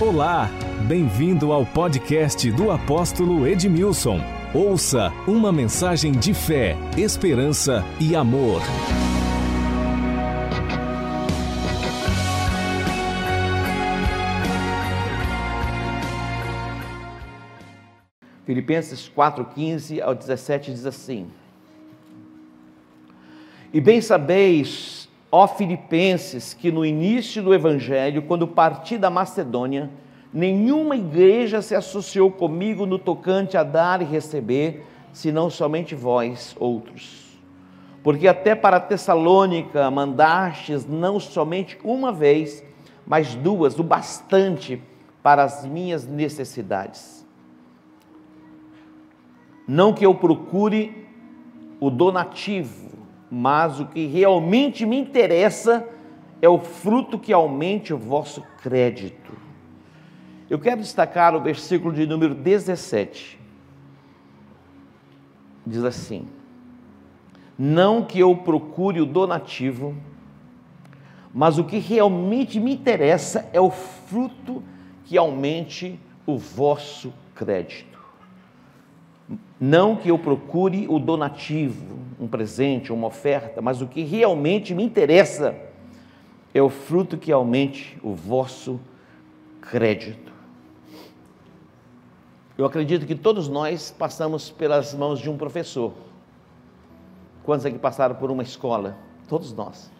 Olá, bem-vindo ao podcast do apóstolo Edmilson. Ouça uma mensagem de fé, esperança e amor. Filipenses 4:15 ao 17 diz assim: E bem sabeis, ó Filipenses, que no início do evangelho, quando parti da Macedônia, nenhuma igreja se associou comigo no tocante a dar e receber, senão somente vós, outros. Porque até para Tessalônica mandastes não somente uma vez, mas duas, o bastante para as minhas necessidades. Não que eu procure o donativo, mas o que realmente me interessa é o fruto que aumente o vosso crédito. Eu quero destacar o versículo de número 17. Diz assim: Não que eu procure o donativo, mas o que realmente me interessa é o fruto que aumente o vosso crédito. Não que eu procure o donativo, um presente, uma oferta, mas o que realmente me interessa é o fruto que aumente o vosso crédito. Eu acredito que todos nós passamos pelas mãos de um professor. Quantos aqui passaram por uma escola? Todos nós.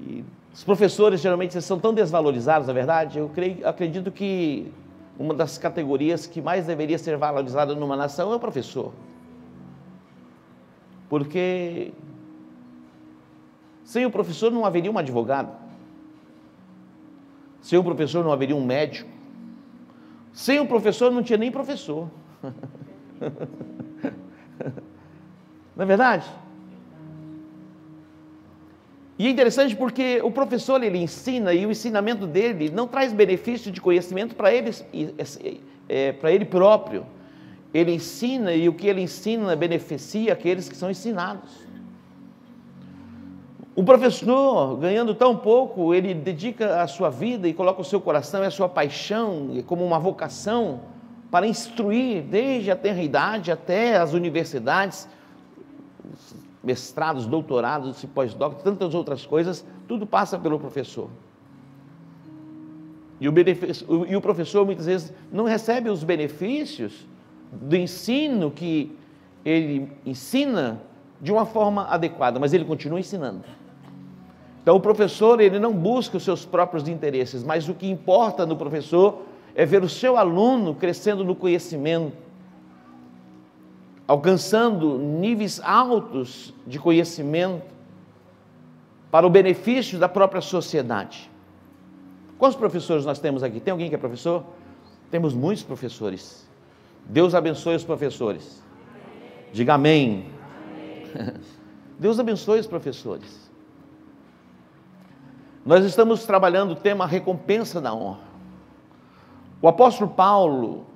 E os professores geralmente são tão desvalorizados, na verdade. Eu creio, acredito que uma das categorias que mais deveria ser valorizada numa nação é o professor. Porque sem o professor não haveria um advogado, sem o professor não haveria um médico, sem o professor não tinha nem professor. não é verdade? E é interessante porque o professor ele ensina e o ensinamento dele não traz benefício de conhecimento para ele, é, para ele próprio. Ele ensina e o que ele ensina beneficia aqueles que são ensinados. O professor, ganhando tão pouco, ele dedica a sua vida e coloca o seu coração e a sua paixão como uma vocação para instruir desde a tenra idade até as universidades mestrados, doutorados, pós-doc, tantas outras coisas, tudo passa pelo professor. E o, e o professor muitas vezes não recebe os benefícios do ensino que ele ensina de uma forma adequada, mas ele continua ensinando. Então o professor ele não busca os seus próprios interesses, mas o que importa no professor é ver o seu aluno crescendo no conhecimento, alcançando níveis altos de conhecimento para o benefício da própria sociedade. Quantos professores nós temos aqui? Tem alguém que é professor? Temos muitos professores. Deus abençoe os professores. Diga amém. Deus abençoe os professores. Nós estamos trabalhando o tema recompensa da honra. O apóstolo Paulo,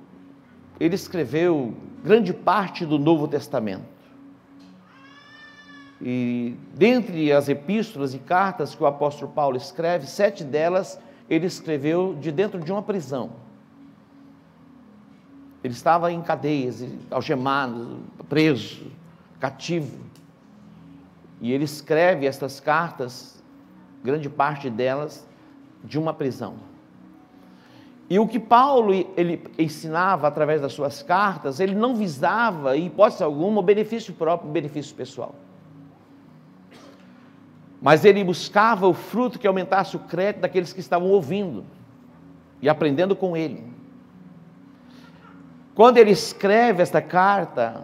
ele escreveu grande parte do Novo Testamento. E dentre as epístolas e cartas que o apóstolo Paulo escreve, sete delas ele escreveu de dentro de uma prisão. Ele estava em cadeias, algemado, preso, cativo. E ele escreve estas cartas, grande parte delas, de uma prisão. E o que Paulo ele ensinava através das suas cartas, ele não visava, em hipótese alguma, o benefício próprio, o benefício pessoal. Mas ele buscava o fruto que aumentasse o crédito daqueles que estavam ouvindo e aprendendo com ele. Quando ele escreve esta carta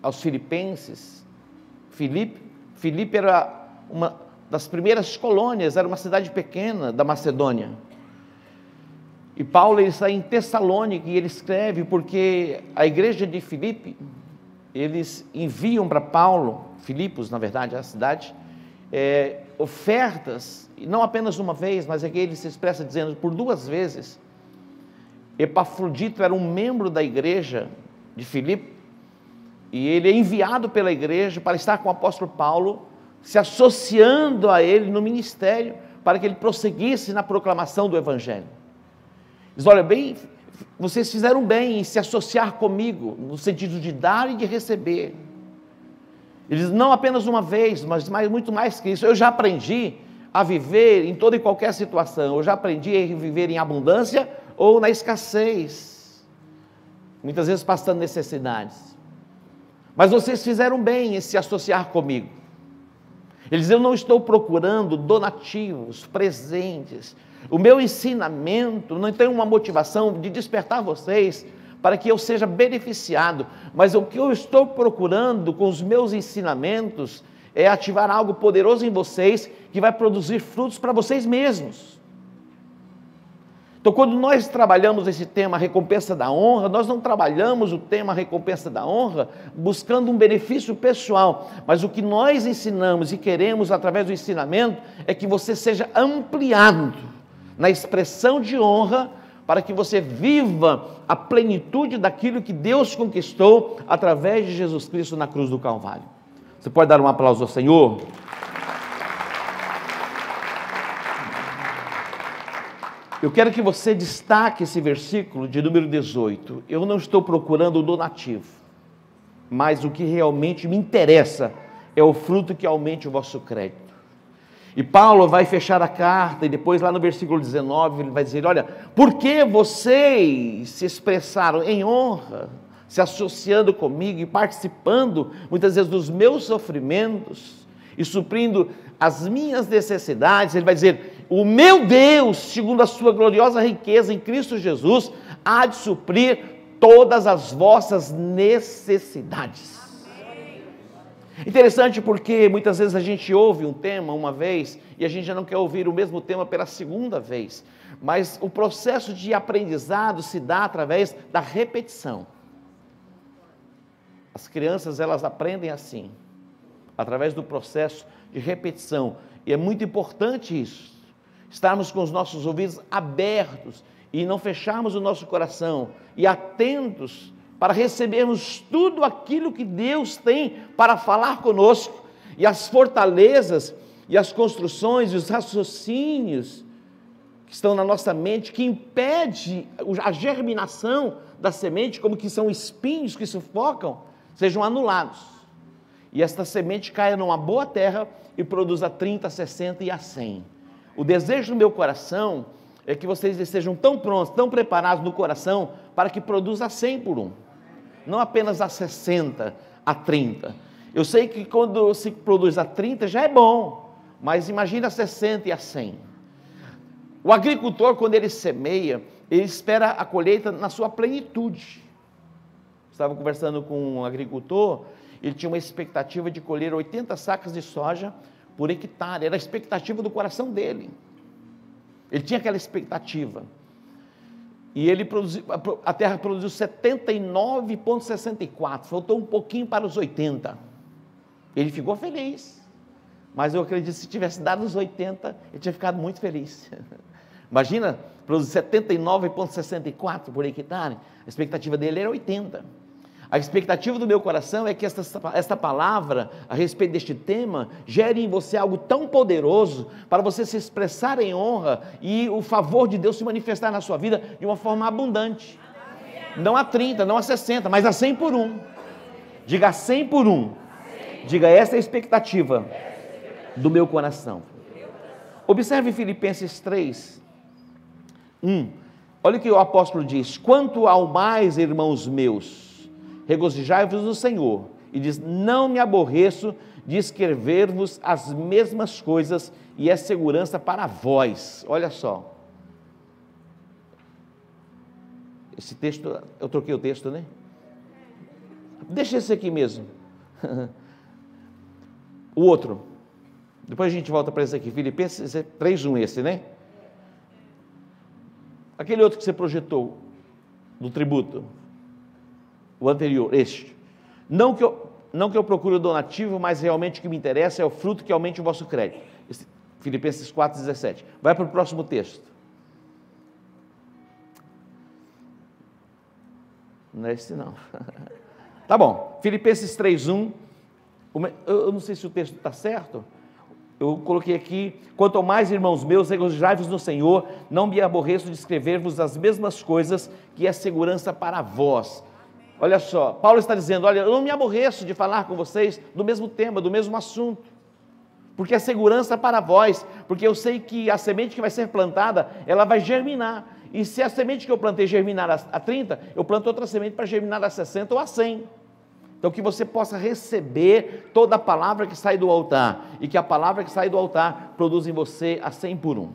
aos filipenses, Filipe, Filipe era uma das primeiras colônias, era uma cidade pequena da Macedônia. E Paulo ele está em Tessalônica e ele escreve porque a igreja de Filipe, eles enviam para Paulo, Filipos, na verdade, a cidade, é, ofertas, e não apenas uma vez, mas aqui ele se expressa dizendo por duas vezes. Epafrodito era um membro da igreja de Filipe, e ele é enviado pela igreja para estar com o apóstolo Paulo, se associando a ele no ministério, para que ele prosseguisse na proclamação do evangelho. Diz: olha, bem, vocês fizeram bem em se associar comigo, no sentido de dar e de receber. Ele diz: não apenas uma vez, mas mais, muito mais que isso. Eu já aprendi a viver em toda e qualquer situação. Eu já aprendi a viver em abundância ou na escassez. Muitas vezes passando necessidades. Mas vocês fizeram bem em se associar comigo. Ele diz: Eu não estou procurando donativos, presentes. O meu ensinamento não tem uma motivação de despertar vocês para que eu seja beneficiado, mas o que eu estou procurando com os meus ensinamentos é ativar algo poderoso em vocês que vai produzir frutos para vocês mesmos. Então, quando nós trabalhamos esse tema recompensa da honra, nós não trabalhamos o tema recompensa da honra buscando um benefício pessoal, mas o que nós ensinamos e queremos através do ensinamento é que você seja ampliado na expressão de honra para que você viva a plenitude daquilo que Deus conquistou através de Jesus Cristo na cruz do Calvário. Você pode dar um aplauso ao Senhor? Eu quero que você destaque esse versículo de número 18. Eu não estou procurando o donativo, mas o que realmente me interessa é o fruto que aumente o vosso crédito. E Paulo vai fechar a carta, e depois, lá no versículo 19, ele vai dizer: Olha, por que vocês se expressaram em honra, se associando comigo e participando, muitas vezes, dos meus sofrimentos e suprindo as minhas necessidades? Ele vai dizer: O meu Deus, segundo a sua gloriosa riqueza em Cristo Jesus, há de suprir todas as vossas necessidades. Interessante porque muitas vezes a gente ouve um tema uma vez e a gente já não quer ouvir o mesmo tema pela segunda vez. Mas o processo de aprendizado se dá através da repetição. As crianças elas aprendem assim, através do processo de repetição. E é muito importante isso. Estarmos com os nossos ouvidos abertos e não fecharmos o nosso coração e atentos para recebermos tudo aquilo que Deus tem para falar conosco, e as fortalezas, e as construções, e os raciocínios que estão na nossa mente, que impede a germinação da semente, como que são espinhos que sufocam, sejam anulados. E esta semente caia numa boa terra e produza 30, 60 e a 100. O desejo do meu coração é que vocês estejam tão prontos, tão preparados no coração, para que produza 100 por um não apenas a 60, a 30. Eu sei que quando se produz a 30 já é bom, mas imagina a 60 e a 100. O agricultor, quando ele semeia, ele espera a colheita na sua plenitude. Estava conversando com um agricultor, ele tinha uma expectativa de colher 80 sacas de soja por hectare, era a expectativa do coração dele. Ele tinha aquela expectativa. E ele produziu, a terra produziu 79,64, faltou um pouquinho para os 80. Ele ficou feliz. Mas eu acredito que se tivesse dado os 80, ele tinha ficado muito feliz. Imagina, produzir 79,64 por hectare, a expectativa dele era 80. A expectativa do meu coração é que esta, esta palavra a respeito deste tema gere em você algo tão poderoso para você se expressar em honra e o favor de Deus se manifestar na sua vida de uma forma abundante. Não a 30, não a 60, mas a 100 por um. Diga 100 por um. Diga essa é a expectativa do meu coração. Observe Filipenses 3, 1. Olha o que o apóstolo diz: Quanto ao mais, irmãos meus, regozijai-vos no Senhor. E diz: Não me aborreço de escrever-vos as mesmas coisas, e é segurança para vós. Olha só. Esse texto, eu troquei o texto, né? Deixa esse aqui mesmo. o outro. Depois a gente volta para esse aqui. Filipenses 3.1 esse, né? Aquele outro que você projetou, do tributo o anterior, este. Não que eu, não que eu procure o donativo, mas realmente o que me interessa é o fruto que aumente o vosso crédito. Esse, Filipenses 4,17. Vai para o próximo texto. Não é esse não. tá bom. Filipenses 3,1. Eu não sei se o texto está certo. eu coloquei aqui, quanto mais irmãos meus, regozijai-vos no Senhor, não me aborreço de escrever-vos as mesmas coisas que é segurança para vós. Olha só, Paulo está dizendo: olha, eu não me aborreço de falar com vocês do mesmo tema, do mesmo assunto, porque é segurança para vós, porque eu sei que a semente que vai ser plantada, ela vai germinar. E se a semente que eu plantei germinar a 30, eu planto outra semente para germinar a 60 ou a 100. Então, que você possa receber toda a palavra que sai do altar e que a palavra que sai do altar produz em você a 100 por um.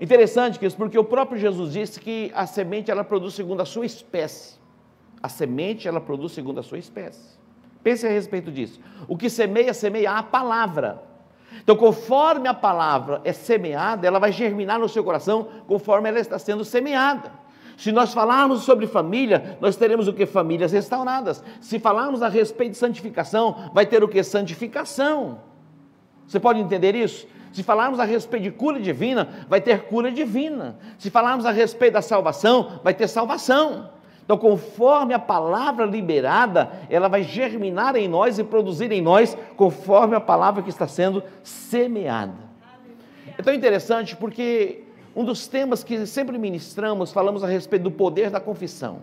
Interessante, isso, porque o próprio Jesus disse que a semente ela produz segundo a sua espécie. A semente ela produz segundo a sua espécie. Pense a respeito disso. O que semeia, semeia a palavra. Então, conforme a palavra é semeada, ela vai germinar no seu coração conforme ela está sendo semeada. Se nós falarmos sobre família, nós teremos o que? Famílias restauradas. Se falarmos a respeito de santificação, vai ter o que? Santificação. Você pode entender isso? Se falarmos a respeito de cura divina, vai ter cura divina. Se falarmos a respeito da salvação, vai ter salvação. Então, conforme a palavra liberada, ela vai germinar em nós e produzir em nós, conforme a palavra que está sendo semeada. É tão interessante porque um dos temas que sempre ministramos, falamos a respeito do poder da confissão.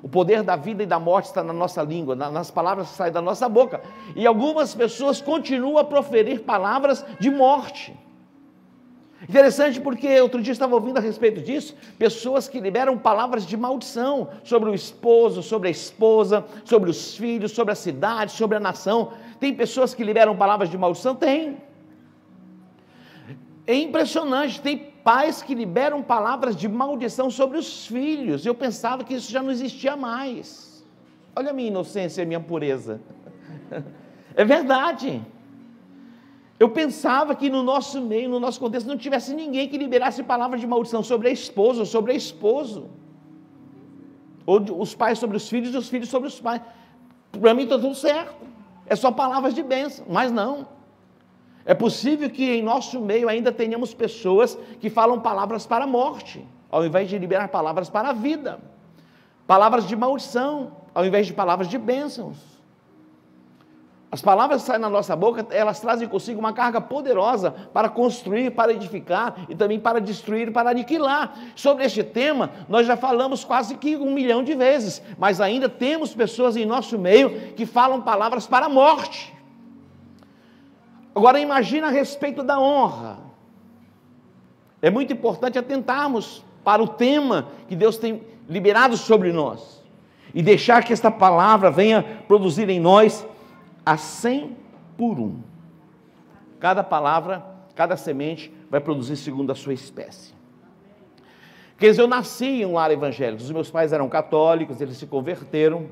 O poder da vida e da morte está na nossa língua, nas palavras que saem da nossa boca. E algumas pessoas continuam a proferir palavras de morte. Interessante porque outro dia estava ouvindo a respeito disso, pessoas que liberam palavras de maldição sobre o esposo, sobre a esposa, sobre os filhos, sobre a cidade, sobre a nação. Tem pessoas que liberam palavras de maldição? Tem. É impressionante, tem pais que liberam palavras de maldição sobre os filhos. Eu pensava que isso já não existia mais. Olha a minha inocência a minha pureza. É verdade. Eu pensava que no nosso meio, no nosso contexto, não tivesse ninguém que liberasse palavras de maldição sobre a esposa sobre a esposo. Ou os pais sobre os filhos e os filhos sobre os pais. Para mim está tudo certo. É só palavras de bênção, mas não. É possível que em nosso meio ainda tenhamos pessoas que falam palavras para a morte, ao invés de liberar palavras para a vida, palavras de maldição, ao invés de palavras de bênçãos. As palavras que saem na nossa boca, elas trazem consigo uma carga poderosa para construir, para edificar e também para destruir, para aniquilar. Sobre este tema, nós já falamos quase que um milhão de vezes, mas ainda temos pessoas em nosso meio que falam palavras para a morte. Agora imagina a respeito da honra. É muito importante atentarmos para o tema que Deus tem liberado sobre nós e deixar que esta palavra venha produzir em nós a cem por um. Cada palavra, cada semente vai produzir segundo a sua espécie. Quer dizer, eu nasci em um lar evangélico. Os meus pais eram católicos, eles se converteram.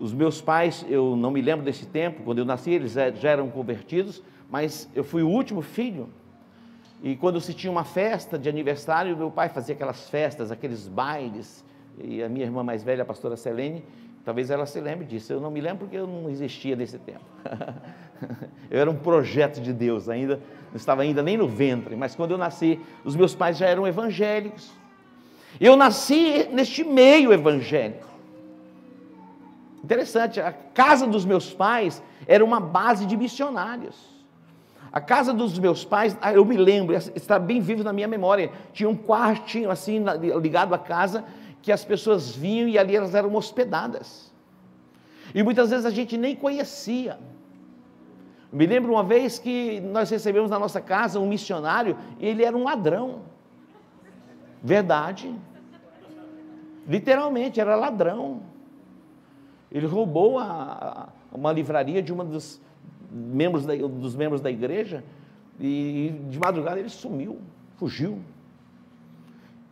Os meus pais, eu não me lembro desse tempo, quando eu nasci, eles já eram convertidos, mas eu fui o último filho. E quando se tinha uma festa de aniversário, meu pai fazia aquelas festas, aqueles bailes, e a minha irmã mais velha, a pastora Selene, talvez ela se lembre disso. Eu não me lembro porque eu não existia nesse tempo. eu era um projeto de Deus, ainda não estava ainda nem no ventre, mas quando eu nasci, os meus pais já eram evangélicos. Eu nasci neste meio evangélico. Interessante, a casa dos meus pais era uma base de missionários. A casa dos meus pais, ah, eu me lembro, está bem vivo na minha memória, tinha um quartinho assim ligado à casa que as pessoas vinham e ali elas eram hospedadas. E muitas vezes a gente nem conhecia. me lembro uma vez que nós recebemos na nossa casa um missionário e ele era um ladrão. Verdade. Literalmente, era ladrão. Ele roubou a, a, uma livraria de um dos membros da, dos membros da igreja e de madrugada ele sumiu, fugiu.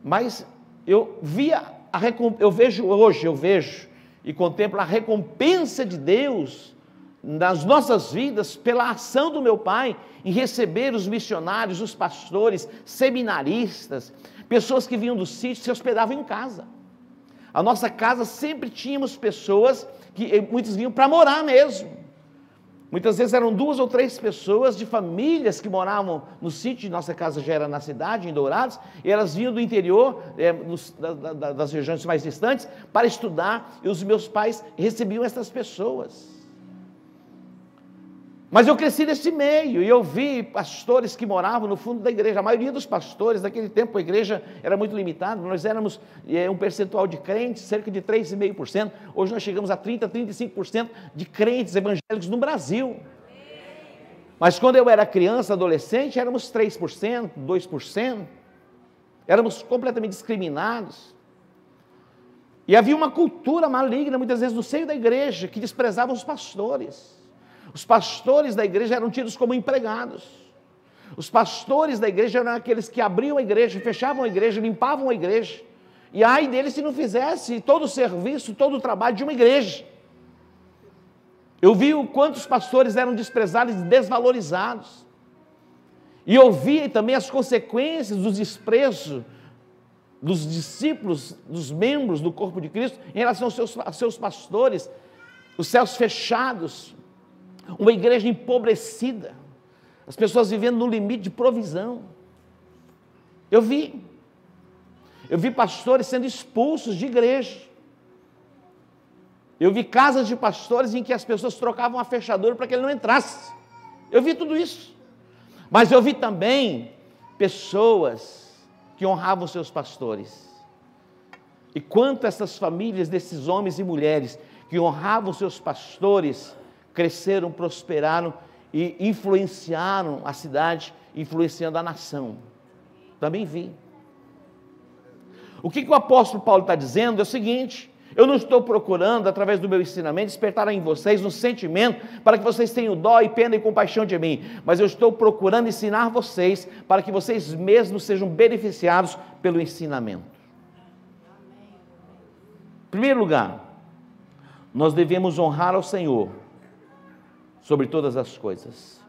Mas eu via a eu vejo hoje, eu vejo e contemplo a recompensa de Deus nas nossas vidas pela ação do meu pai em receber os missionários, os pastores, seminaristas, pessoas que vinham do sítio se hospedavam em casa. A nossa casa sempre tínhamos pessoas que eh, muitos vinham para morar mesmo. Muitas vezes eram duas ou três pessoas de famílias que moravam no sítio, nossa casa já era na cidade, em Dourados, e elas vinham do interior, é, nos, da, da, das regiões mais distantes, para estudar, e os meus pais recebiam essas pessoas. Mas eu cresci nesse meio e eu vi pastores que moravam no fundo da igreja. A maioria dos pastores, naquele tempo a igreja era muito limitada, nós éramos é, um percentual de crentes, cerca de 3,5%. Hoje nós chegamos a 30%, 35% de crentes evangélicos no Brasil. Mas quando eu era criança, adolescente, éramos 3%, 2%. Éramos completamente discriminados. E havia uma cultura maligna, muitas vezes, no seio da igreja, que desprezava os pastores. Os pastores da igreja eram tidos como empregados. Os pastores da igreja eram aqueles que abriam a igreja, fechavam a igreja, limpavam a igreja. E ai deles se não fizesse todo o serviço, todo o trabalho de uma igreja. Eu vi o quantos pastores eram desprezados e desvalorizados. E eu vi também as consequências do desprezo dos discípulos, dos membros do corpo de Cristo, em relação aos seus, aos seus pastores, os céus fechados, uma igreja empobrecida, as pessoas vivendo no limite de provisão. Eu vi, eu vi pastores sendo expulsos de igreja. Eu vi casas de pastores em que as pessoas trocavam a fechadura para que ele não entrasse. Eu vi tudo isso. Mas eu vi também pessoas que honravam seus pastores. E quanto essas famílias desses homens e mulheres que honravam seus pastores cresceram, prosperaram e influenciaram a cidade, influenciando a nação. Também vi. O que, que o apóstolo Paulo está dizendo é o seguinte: eu não estou procurando, através do meu ensinamento, despertar em vocês um sentimento para que vocês tenham dó e pena e compaixão de mim, mas eu estou procurando ensinar vocês para que vocês mesmos sejam beneficiados pelo ensinamento. Em primeiro lugar, nós devemos honrar ao Senhor sobre todas as coisas.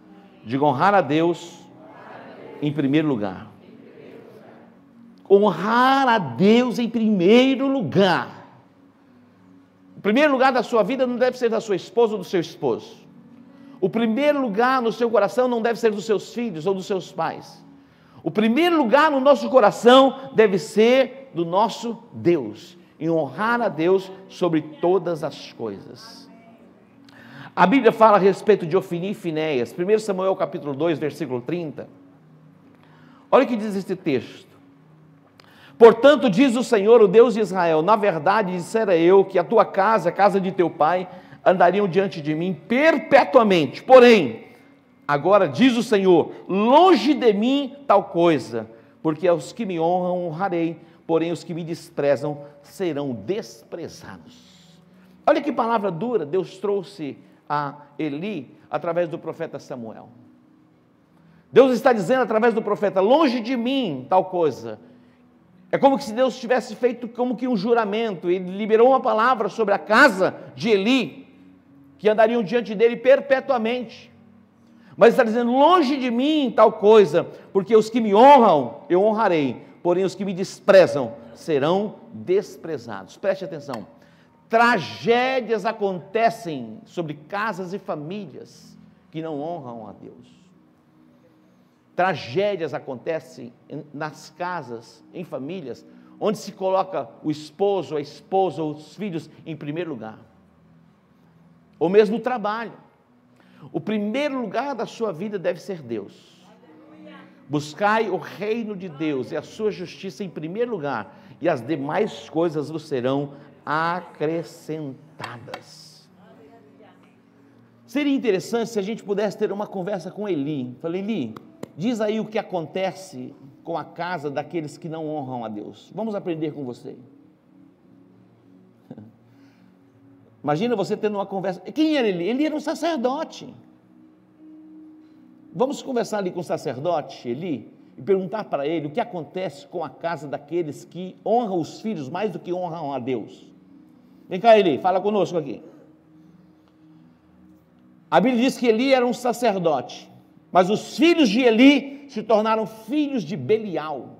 Diga honrar a Deus em primeiro lugar. Honrar a Deus em primeiro lugar. O primeiro lugar da sua vida não deve ser da sua esposa ou do seu esposo. O primeiro lugar no seu coração não deve ser dos seus filhos ou dos seus pais. O primeiro lugar no nosso coração deve ser do nosso Deus, em honrar a Deus sobre todas as coisas. A Bíblia fala a respeito de Ofini e Finéias, 1 Samuel capítulo 2, versículo 30. Olha o que diz este texto. Portanto, diz o Senhor, o Deus de Israel: Na verdade, dissera eu que a tua casa, a casa de teu pai, andariam diante de mim perpetuamente. Porém, agora diz o Senhor: longe de mim tal coisa, porque aos que me honram honrarei, porém os que me desprezam serão desprezados. Olha que palavra dura Deus trouxe a Eli através do profeta Samuel. Deus está dizendo através do profeta: longe de mim tal coisa. É como se Deus tivesse feito como que um juramento, ele liberou uma palavra sobre a casa de Eli, que andariam diante dele perpetuamente. Mas está dizendo: longe de mim tal coisa, porque os que me honram, eu honrarei, porém os que me desprezam serão desprezados. Preste atenção. Tragédias acontecem sobre casas e famílias que não honram a Deus. Tragédias acontecem nas casas, em famílias, onde se coloca o esposo, a esposa, os filhos em primeiro lugar. Ou mesmo o trabalho. O primeiro lugar da sua vida deve ser Deus. Buscai o reino de Deus e a sua justiça em primeiro lugar, e as demais coisas vos serão acrescentadas. Seria interessante se a gente pudesse ter uma conversa com Eli. Falei, Eli, diz aí o que acontece com a casa daqueles que não honram a Deus. Vamos aprender com você. Imagina você tendo uma conversa. Quem era ele? Ele era um sacerdote. Vamos conversar ali com o sacerdote, Eli, e perguntar para ele o que acontece com a casa daqueles que honram os filhos mais do que honram a Deus. Vem cá, Eli, fala conosco aqui. A Bíblia diz que Eli era um sacerdote, mas os filhos de Eli se tornaram filhos de Belial.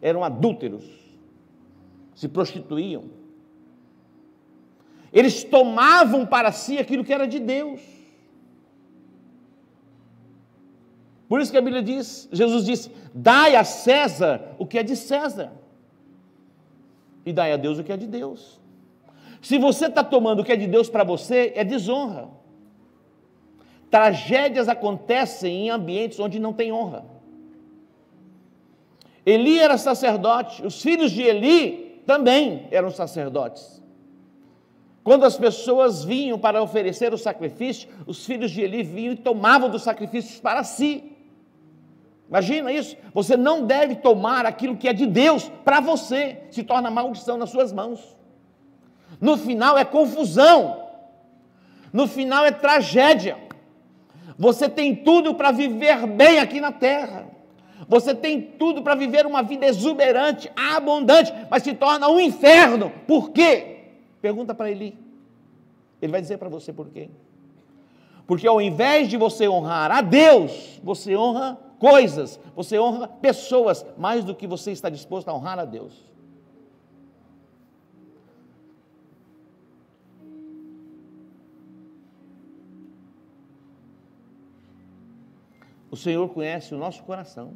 Eram adúlteros, se prostituíam. Eles tomavam para si aquilo que era de Deus. Por isso que a Bíblia diz, Jesus disse: dai a César o que é de César, e dai a Deus o que é de Deus. Se você está tomando o que é de Deus para você, é desonra. Tragédias acontecem em ambientes onde não tem honra. Eli era sacerdote, os filhos de Eli também eram sacerdotes. Quando as pessoas vinham para oferecer o sacrifício, os filhos de Eli vinham e tomavam dos sacrifícios para si. Imagina isso. Você não deve tomar aquilo que é de Deus para você, se torna maldição nas suas mãos. No final é confusão. No final é tragédia. Você tem tudo para viver bem aqui na terra. Você tem tudo para viver uma vida exuberante, abundante, mas se torna um inferno. Por quê? Pergunta para Eli. Ele vai dizer para você por quê. Porque ao invés de você honrar a Deus, você honra coisas, você honra pessoas mais do que você está disposto a honrar a Deus. O Senhor conhece o nosso coração.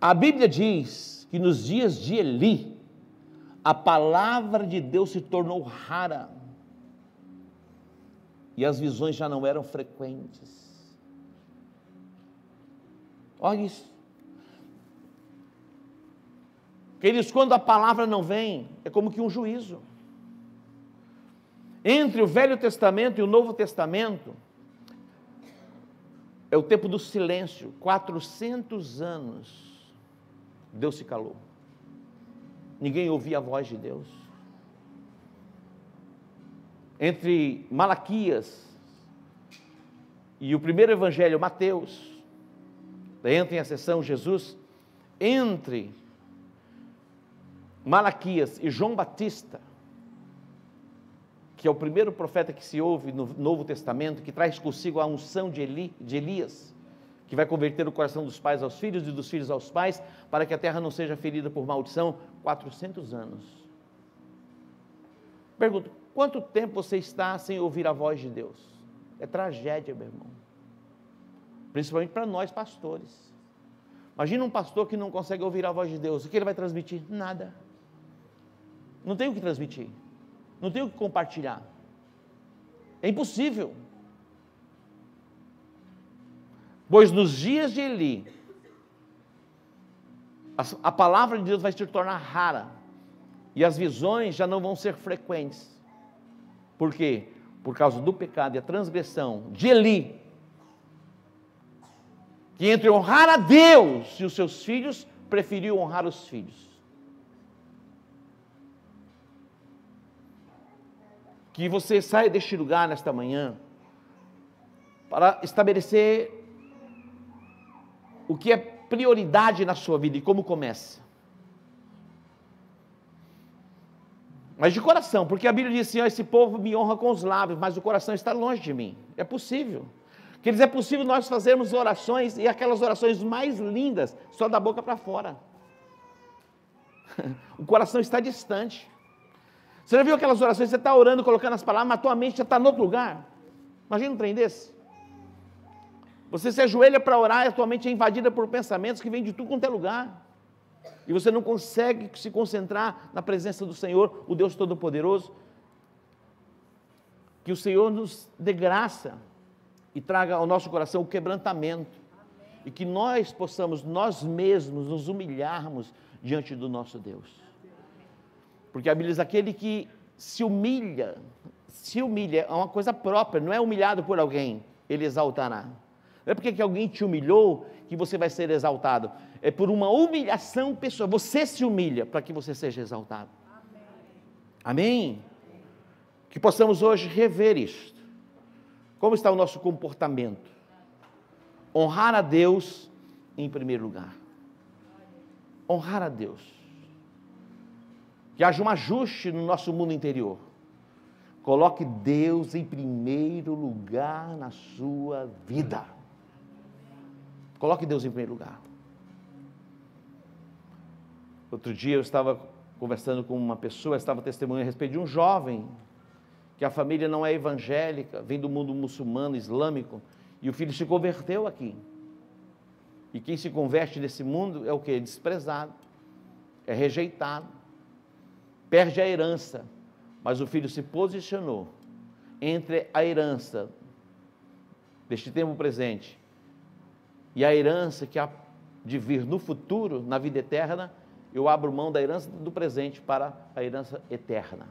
A Bíblia diz que nos dias de Eli, a palavra de Deus se tornou rara e as visões já não eram frequentes. Olha isso. Queridos, quando a palavra não vem, é como que um juízo. Entre o Velho Testamento e o Novo Testamento, é o tempo do silêncio 400 anos. Deus se calou. Ninguém ouvia a voz de Deus. Entre Malaquias e o primeiro evangelho, Mateus, entra em a sessão Jesus, entre Malaquias e João Batista, que é o primeiro profeta que se ouve no Novo Testamento, que traz consigo a unção de, Eli, de Elias, que vai converter o coração dos pais aos filhos e dos filhos aos pais, para que a terra não seja ferida por maldição, 400 anos. Pergunto, quanto tempo você está sem ouvir a voz de Deus? É tragédia, meu irmão. Principalmente para nós pastores. Imagina um pastor que não consegue ouvir a voz de Deus. O que ele vai transmitir? Nada. Não tem o que transmitir não tenho o que compartilhar. É impossível. Pois nos dias de Eli, a, a palavra de Deus vai se tornar rara e as visões já não vão ser frequentes. Por quê? Por causa do pecado e a transgressão de Eli, que entre honrar a Deus e os seus filhos, preferiu honrar os filhos. Que você saia deste lugar nesta manhã para estabelecer o que é prioridade na sua vida e como começa. Mas de coração, porque a Bíblia diz assim: esse povo me honra com os lábios, mas o coração está longe de mim. É possível. Quer dizer, é possível nós fazermos orações e aquelas orações mais lindas só da boca para fora. o coração está distante. Você já viu aquelas orações, você está orando, colocando as palavras, mas tua mente já está em outro lugar? Imagina um trem desse. Você se ajoelha para orar e a tua mente é invadida por pensamentos que vêm de tudo quanto é lugar. E você não consegue se concentrar na presença do Senhor, o Deus Todo-Poderoso. Que o Senhor nos dê graça e traga ao nosso coração o quebrantamento. E que nós possamos, nós mesmos, nos humilharmos diante do nosso Deus. Porque a Bíblia diz: aquele que se humilha, se humilha, é uma coisa própria, não é humilhado por alguém, ele exaltará. Não é porque que alguém te humilhou que você vai ser exaltado. É por uma humilhação pessoal. Você se humilha para que você seja exaltado. Amém? Amém? Que possamos hoje rever isto. Como está o nosso comportamento? Honrar a Deus em primeiro lugar. Honrar a Deus que haja um ajuste no nosso mundo interior. Coloque Deus em primeiro lugar na sua vida. Coloque Deus em primeiro lugar. Outro dia eu estava conversando com uma pessoa, estava testemunhando a respeito de um jovem, que a família não é evangélica, vem do mundo muçulmano, islâmico, e o filho se converteu aqui. E quem se converte nesse mundo é o que? Desprezado, é rejeitado perde a herança, Mas o filho se posicionou entre a herança deste tempo presente e a herança que há de vir no futuro, na vida eterna, eu abro mão da herança do presente para a herança eterna.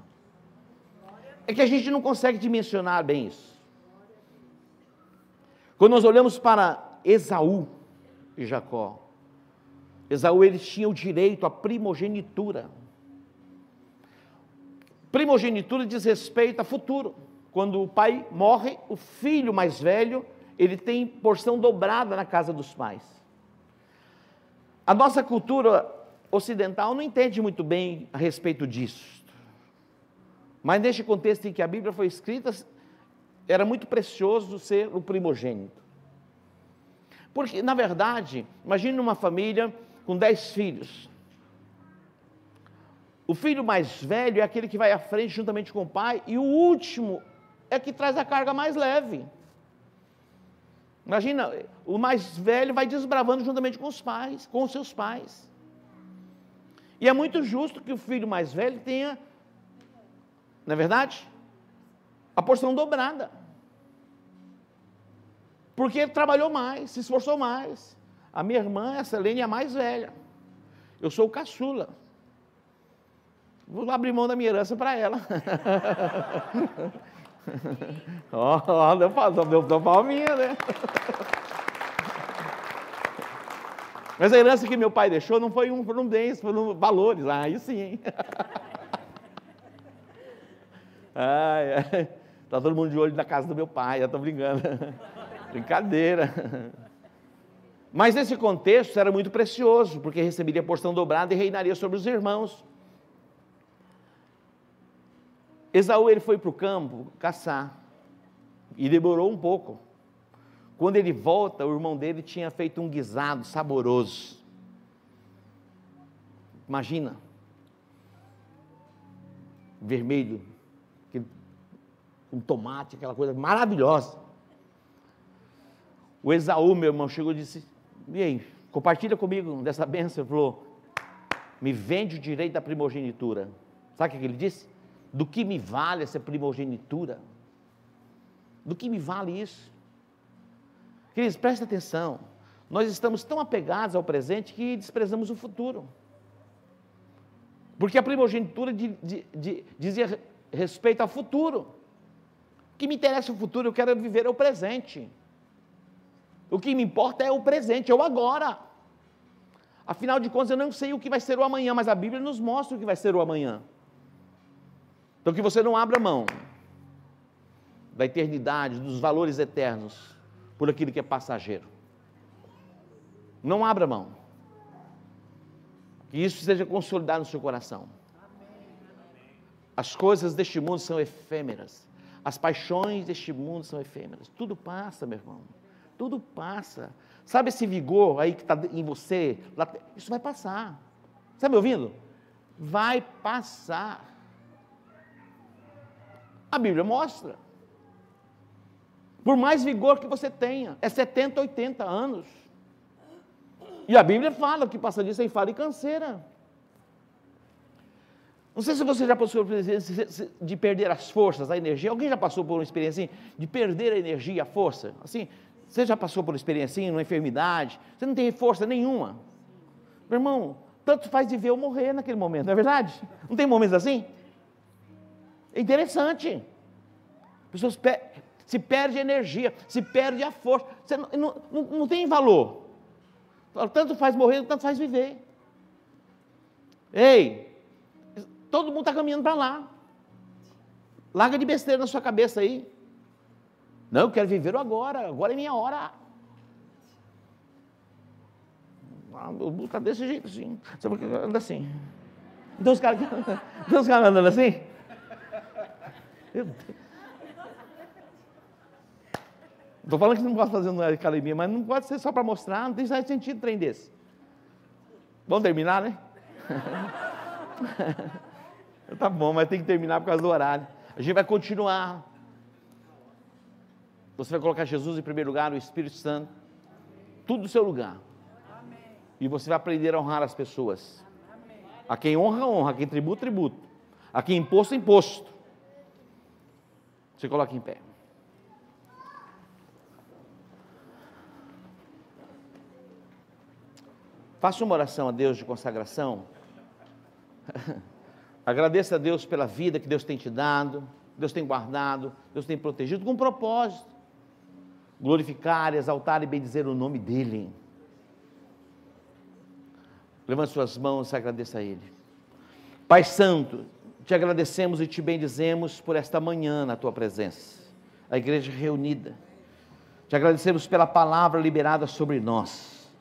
É que a gente não consegue dimensionar bem isso. Quando nós olhamos para Esaú e Jacó, Esaú ele tinha o direito à primogenitura. Primogenitura diz respeito a futuro. Quando o pai morre, o filho mais velho, ele tem porção dobrada na casa dos pais. A nossa cultura ocidental não entende muito bem a respeito disso. Mas neste contexto em que a Bíblia foi escrita, era muito precioso ser o primogênito. Porque, na verdade, imagine uma família com dez filhos. O filho mais velho é aquele que vai à frente juntamente com o pai, e o último é que traz a carga mais leve. Imagina, o mais velho vai desbravando juntamente com os pais, com os seus pais. E é muito justo que o filho mais velho tenha, não é verdade? A porção dobrada. Porque ele trabalhou mais, se esforçou mais. A minha irmã, essa Helene, é a mais velha. Eu sou o caçula. Vou abrir mão da minha herança para ela. Ó, oh, deu, deu, deu palminha, né? Mas a herança que meu pai deixou não foi um, bens, foram valores. Ah, aí sim, hein? Ai, ai. Tá todo mundo de olho na casa do meu pai, eu estou brincando. Brincadeira. Mas nesse contexto era muito precioso, porque receberia porção dobrada e reinaria sobre os irmãos. Esaú ele foi para o campo caçar e demorou um pouco. Quando ele volta, o irmão dele tinha feito um guisado saboroso. Imagina, vermelho, com tomate, aquela coisa maravilhosa. O Esaú, meu irmão, chegou e disse: E aí, compartilha comigo dessa bênção. Ele falou: Me vende o direito da primogenitura. Sabe o que ele disse? Do que me vale essa primogenitura? Do que me vale isso? Queridos, presta atenção. Nós estamos tão apegados ao presente que desprezamos o futuro. Porque a primogenitura de, de, de, dizia respeito ao futuro. O que me interessa é o futuro, eu quero viver é o presente. O que me importa é o presente, é o agora. Afinal de contas, eu não sei o que vai ser o amanhã, mas a Bíblia nos mostra o que vai ser o amanhã. Então, que você não abra mão da eternidade, dos valores eternos, por aquilo que é passageiro. Não abra mão. Que isso seja consolidado no seu coração. As coisas deste mundo são efêmeras. As paixões deste mundo são efêmeras. Tudo passa, meu irmão. Tudo passa. Sabe esse vigor aí que está em você? Isso vai passar. Está me ouvindo? Vai passar. A Bíblia mostra. Por mais vigor que você tenha, é 70, 80 anos. E a Bíblia fala que passa disso aí fala e canseira. Não sei se você já passou por experiência de perder as forças, a energia. Alguém já passou por uma experiência assim, de perder a energia, a força? Assim, você já passou por uma experiência assim, uma enfermidade? Você não tem força nenhuma. Meu irmão, tanto faz viver ou morrer naquele momento, não é verdade? Não tem momentos assim? Interessante. Pessoas se perde energia, se perde a força. Você não, não, não, tem valor. Tanto faz morrer, tanto faz viver. Ei, todo mundo está caminhando para lá. Larga de besteira na sua cabeça aí. Não, eu quero viver o agora, agora é minha hora. Ah, o está desse jeito assim. Que anda assim? Então os caras cara andando assim? Estou falando que não pode fazer na academia, mas não pode ser só para mostrar, não tem sentido trem desse. Vamos terminar, né? tá bom, mas tem que terminar por causa do horário. A gente vai continuar. Você vai colocar Jesus em primeiro lugar, o Espírito Santo, tudo no seu lugar. E você vai aprender a honrar as pessoas. A quem honra, honra. A quem tributo, tributo. A quem imposto, imposto. Se coloque em pé. Faça uma oração a Deus de consagração. Agradeça a Deus pela vida que Deus tem te dado, Deus tem guardado, Deus tem protegido com um propósito. Glorificar, exaltar e bendizer o nome dEle. Levante suas mãos e agradeça a Ele. Pai Santo, te agradecemos e te bendizemos por esta manhã na tua presença, a igreja reunida. Te agradecemos pela palavra liberada sobre nós.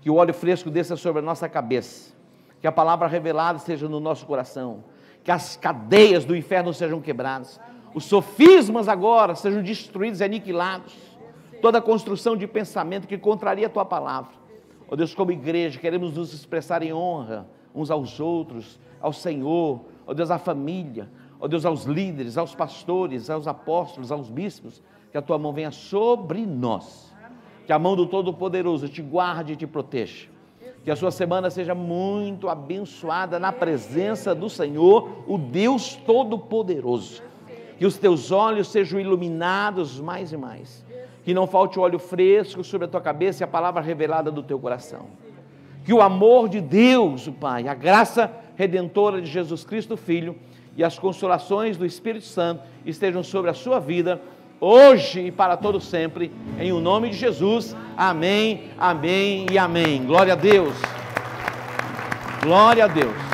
Que o óleo fresco desça sobre a nossa cabeça. Que a palavra revelada esteja no nosso coração. Que as cadeias do inferno sejam quebradas. Os sofismas agora sejam destruídos e aniquilados. Toda construção de pensamento que contraria a tua palavra. Ó oh Deus, como igreja, queremos nos expressar em honra uns aos outros, ao Senhor, ó Deus, à família, ó Deus, aos líderes, aos pastores, aos apóstolos, aos bispos, que a tua mão venha sobre nós, que a mão do Todo-Poderoso te guarde e te proteja, que a sua semana seja muito abençoada na presença do Senhor, o Deus Todo-Poderoso, que os teus olhos sejam iluminados mais e mais, que não falte óleo fresco sobre a tua cabeça e a palavra revelada do teu coração. Que o amor de Deus, o Pai, a graça redentora de Jesus Cristo, Filho, e as consolações do Espírito Santo estejam sobre a sua vida, hoje e para todo sempre, em o nome de Jesus. Amém, amém e amém. Glória a Deus. Glória a Deus.